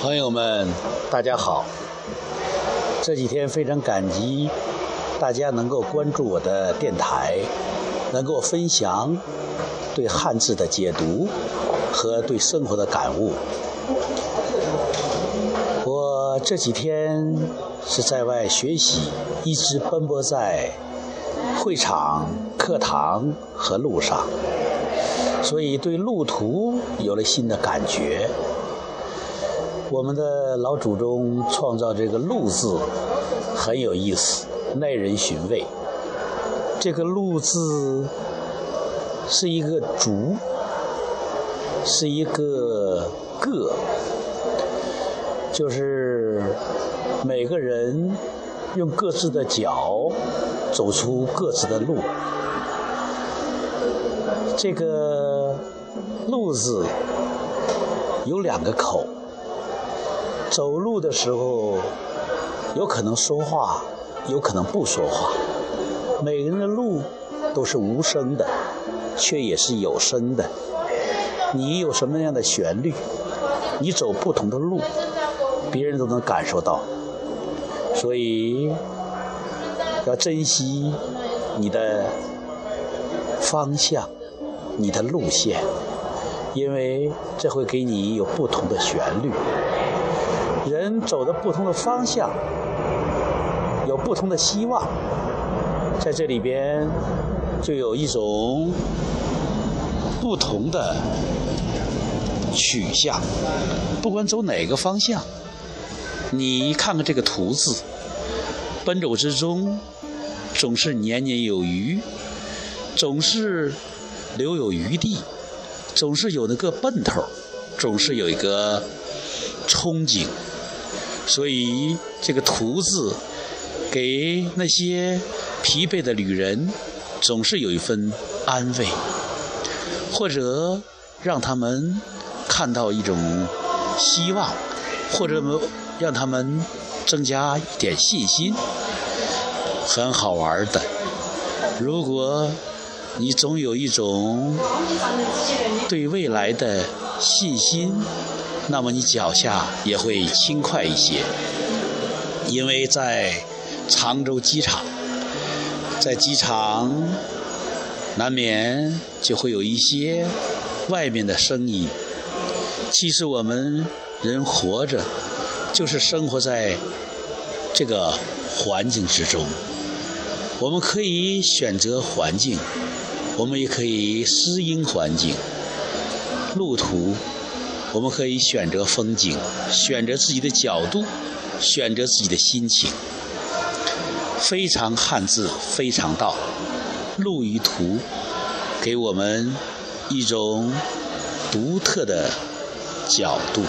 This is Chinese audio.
朋友们，大家好。这几天非常感激大家能够关注我的电台，能够分享对汉字的解读和对生活的感悟。我这几天是在外学习，一直奔波在会场、课堂和路上，所以对路途有了新的感觉。我们的老祖宗创造这个“路”字很有意思，耐人寻味。这个“路”字是一个“竹”，是一个“个”，就是每个人用各自的脚走出各自的路。这个“路”字有两个口。走路的时候，有可能说话，有可能不说话。每个人的路都是无声的，却也是有声的。你有什么样的旋律，你走不同的路，别人都能感受到。所以要珍惜你的方向，你的路线，因为这会给你有不同的旋律。人走的不同的方向，有不同的希望，在这里边就有一种不同的取向。不管走哪个方向，你看看这个“图”字，奔走之中总是年年有余，总是留有余地，总是有那个奔头，总是有一个憧憬。所以，这个“图”字，给那些疲惫的旅人，总是有一份安慰，或者让他们看到一种希望，或者让他们增加一点信心，很好玩的。如果你总有一种对未来的信心。那么你脚下也会轻快一些，因为在常州机场，在机场难免就会有一些外面的声音。其实我们人活着就是生活在这个环境之中，我们可以选择环境，我们也可以适应环境，路途。我们可以选择风景，选择自己的角度，选择自己的心情。非常汉字，非常道，路与途，给我们一种独特的角度。